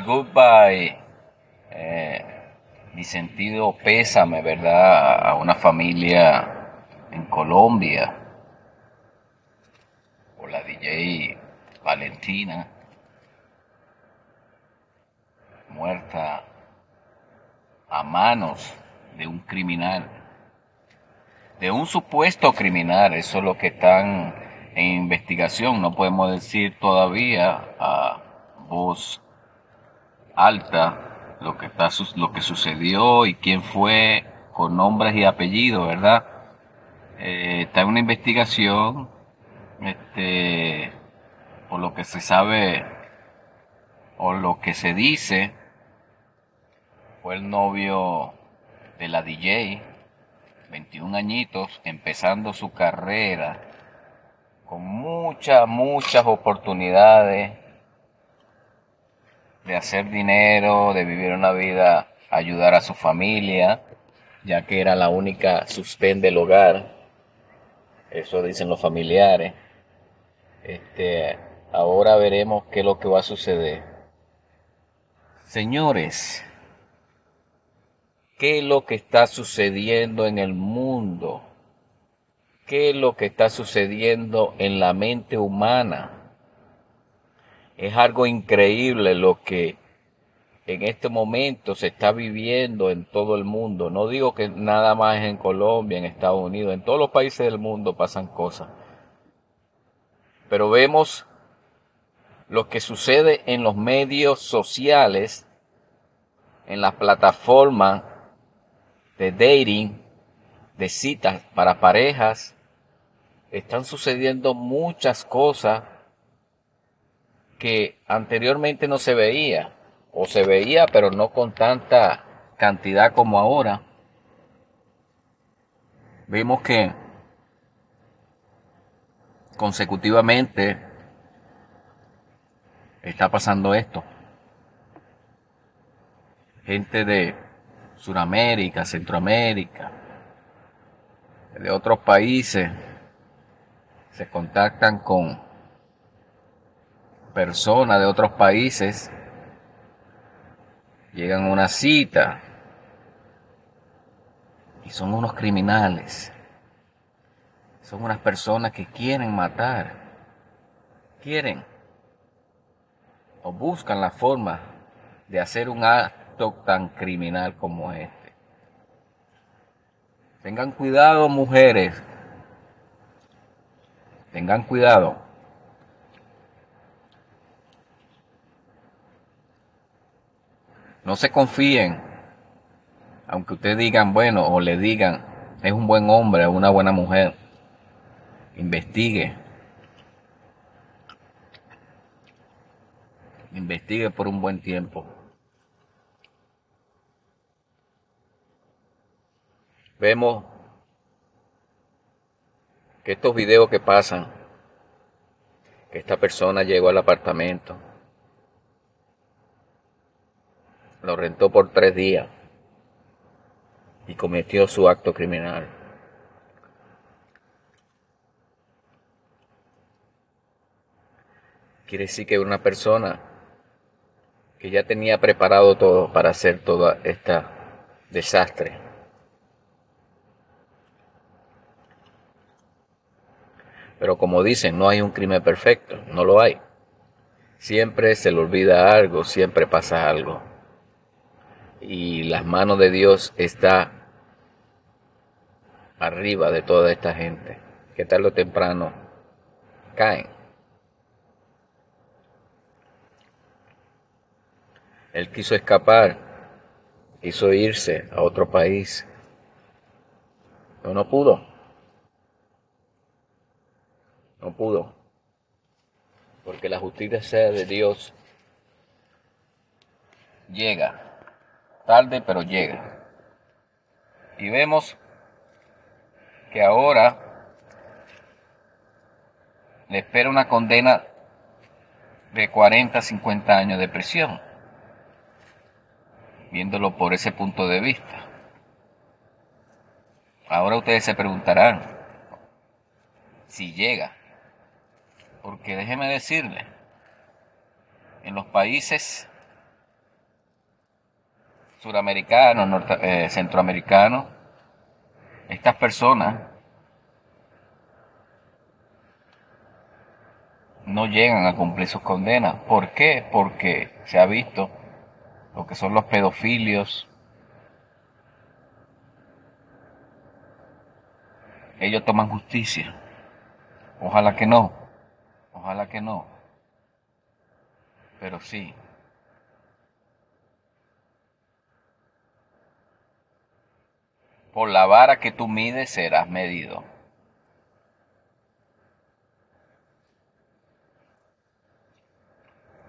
goodbye. Eh, mi sentido pésame, ¿verdad? A una familia en Colombia. Por la DJ Valentina. Muerta a manos de un criminal. De un supuesto criminal. Eso es lo que están en investigación. No podemos decir todavía a voz alta lo que, está, lo que sucedió y quién fue con nombres y apellidos, ¿verdad? Eh, está en una investigación, este, por lo que se sabe o lo que se dice, fue el novio de la DJ, 21 añitos, empezando su carrera, con muchas, muchas oportunidades de hacer dinero, de vivir una vida, ayudar a su familia, ya que era la única sustén del hogar. Eso dicen los familiares. Este, ahora veremos qué es lo que va a suceder. Señores, ¿qué es lo que está sucediendo en el mundo? ¿Qué es lo que está sucediendo en la mente humana? Es algo increíble lo que en este momento se está viviendo en todo el mundo. No digo que nada más en Colombia, en Estados Unidos, en todos los países del mundo pasan cosas. Pero vemos lo que sucede en los medios sociales, en las plataformas de dating, de citas para parejas. Están sucediendo muchas cosas que anteriormente no se veía, o se veía pero no con tanta cantidad como ahora. Vimos que consecutivamente está pasando esto. Gente de Sudamérica, Centroamérica, de otros países, se contactan con personas de otros países llegan a una cita y son unos criminales. Son unas personas que quieren matar. Quieren o buscan la forma de hacer un acto tan criminal como este. Tengan cuidado, mujeres. Tengan cuidado. No se confíen, aunque ustedes digan, bueno, o le digan, es un buen hombre, una buena mujer. Investigue. Investigue por un buen tiempo. Vemos que estos videos que pasan, que esta persona llegó al apartamento, lo rentó por tres días y cometió su acto criminal. Quiere decir que una persona que ya tenía preparado todo para hacer todo este desastre. Pero como dicen, no hay un crimen perfecto, no lo hay. Siempre se le olvida algo, siempre pasa algo y las manos de Dios está arriba de toda esta gente que tarde o temprano caen. Él quiso escapar quiso irse a otro país, pero no pudo. No pudo. Porque la justicia de Dios llega. Tarde, pero llega. Y vemos que ahora le espera una condena de 40 a 50 años de prisión, viéndolo por ese punto de vista. Ahora ustedes se preguntarán si llega, porque déjeme decirle, en los países suramericanos, eh, centroamericanos, estas personas no llegan a cumplir sus condenas. ¿Por qué? Porque se ha visto lo que son los pedofilios. Ellos toman justicia. Ojalá que no. Ojalá que no. Pero sí. Por la vara que tú mides serás medido.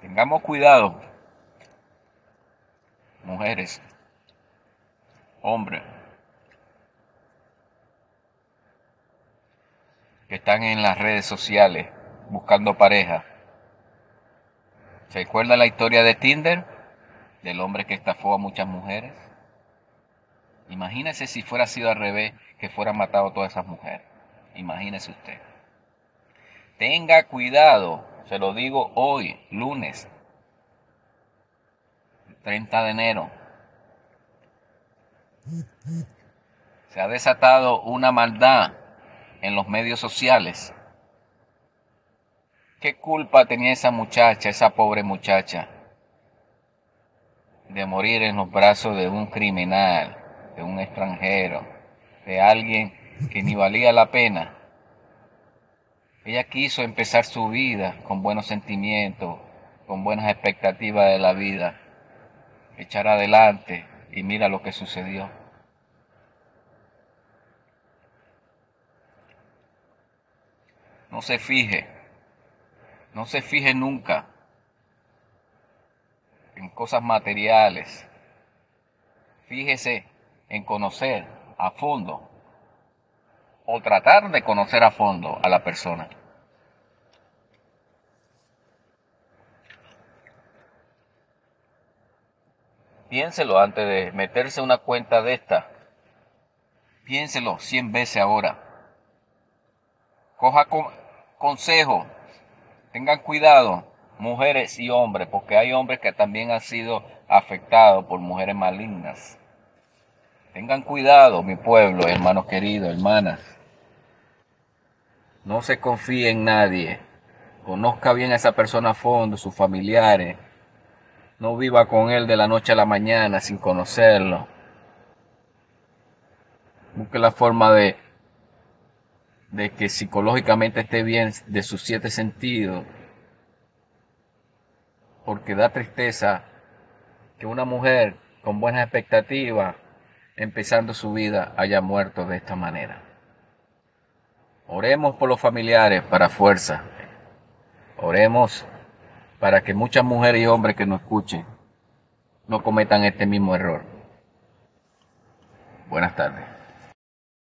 Tengamos cuidado, mujeres, hombres, que están en las redes sociales buscando pareja. ¿Se acuerda la historia de Tinder? Del hombre que estafó a muchas mujeres. Imagínese si fuera sido al revés, que fueran matado a todas esas mujeres. Imagínese usted. Tenga cuidado, se lo digo hoy, lunes 30 de enero. Se ha desatado una maldad en los medios sociales. ¿Qué culpa tenía esa muchacha, esa pobre muchacha, de morir en los brazos de un criminal? de un extranjero, de alguien que ni valía la pena. Ella quiso empezar su vida con buenos sentimientos, con buenas expectativas de la vida, echar adelante y mira lo que sucedió. No se fije, no se fije nunca en cosas materiales. Fíjese en conocer a fondo o tratar de conocer a fondo a la persona. Piénselo antes de meterse una cuenta de esta. Piénselo cien veces ahora. Coja consejo. Tengan cuidado, mujeres y hombres, porque hay hombres que también han sido afectados por mujeres malignas. Tengan cuidado, mi pueblo, hermanos queridos, hermanas. No se confíe en nadie. Conozca bien a esa persona a fondo, sus familiares. No viva con él de la noche a la mañana sin conocerlo. Busque la forma de, de que psicológicamente esté bien de sus siete sentidos. Porque da tristeza que una mujer con buenas expectativas empezando su vida haya muerto de esta manera. Oremos por los familiares para fuerza. Oremos para que muchas mujeres y hombres que nos escuchen no cometan este mismo error. Buenas tardes.